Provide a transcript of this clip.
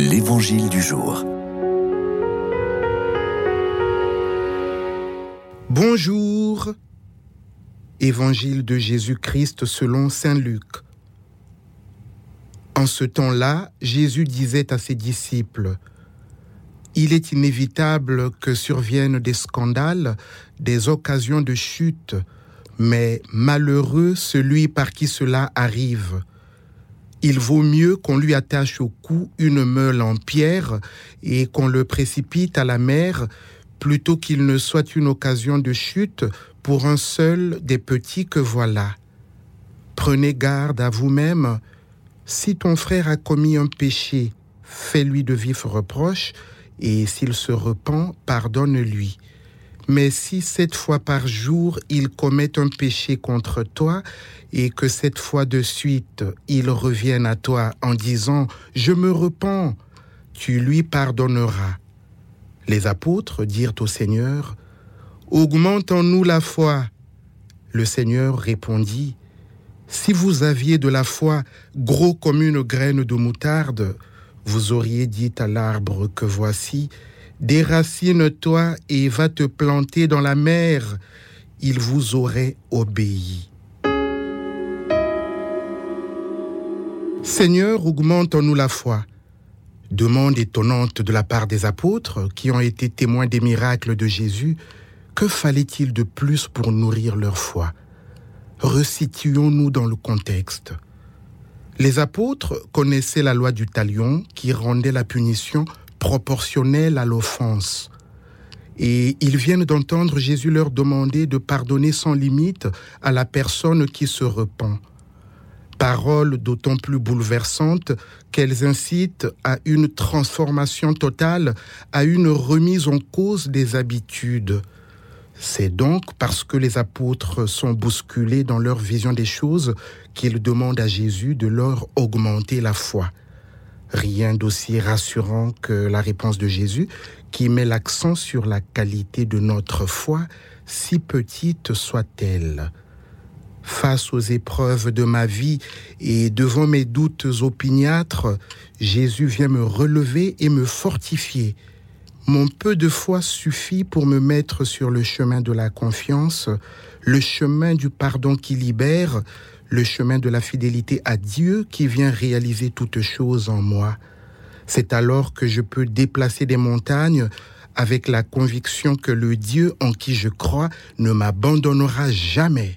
L'Évangile du jour. Bonjour. Évangile de Jésus-Christ selon Saint Luc. En ce temps-là, Jésus disait à ses disciples, Il est inévitable que surviennent des scandales, des occasions de chute, mais malheureux celui par qui cela arrive. Il vaut mieux qu'on lui attache au cou une meule en pierre et qu'on le précipite à la mer plutôt qu'il ne soit une occasion de chute pour un seul des petits que voilà. Prenez garde à vous-même. Si ton frère a commis un péché, fais-lui de vifs reproches, et s'il se repent, pardonne-lui. Mais si sept fois par jour il commet un péché contre toi, et que cette fois de suite il revienne à toi en disant ⁇ Je me repens ⁇ tu lui pardonneras. Les apôtres dirent au Seigneur, Augmente en nous la foi. Le Seigneur répondit, Si vous aviez de la foi gros comme une graine de moutarde, vous auriez dit à l'arbre que voici, Déracine-toi et va te planter dans la mer, il vous aurait obéi. Seigneur, augmente en nous la foi. Demande étonnante de la part des apôtres qui ont été témoins des miracles de Jésus, que fallait-il de plus pour nourrir leur foi? Resituons-nous dans le contexte. Les apôtres connaissaient la loi du talion qui rendait la punition proportionnelle à l'offense. Et ils viennent d'entendre Jésus leur demander de pardonner sans limite à la personne qui se repent. Paroles d'autant plus bouleversantes qu'elles incitent à une transformation totale, à une remise en cause des habitudes. C'est donc parce que les apôtres sont bousculés dans leur vision des choses qu'ils demandent à Jésus de leur augmenter la foi. Rien d'aussi rassurant que la réponse de Jésus qui met l'accent sur la qualité de notre foi, si petite soit-elle. Face aux épreuves de ma vie et devant mes doutes opiniâtres, Jésus vient me relever et me fortifier. Mon peu de foi suffit pour me mettre sur le chemin de la confiance, le chemin du pardon qui libère, le chemin de la fidélité à Dieu qui vient réaliser toutes choses en moi. C'est alors que je peux déplacer des montagnes avec la conviction que le Dieu en qui je crois ne m'abandonnera jamais.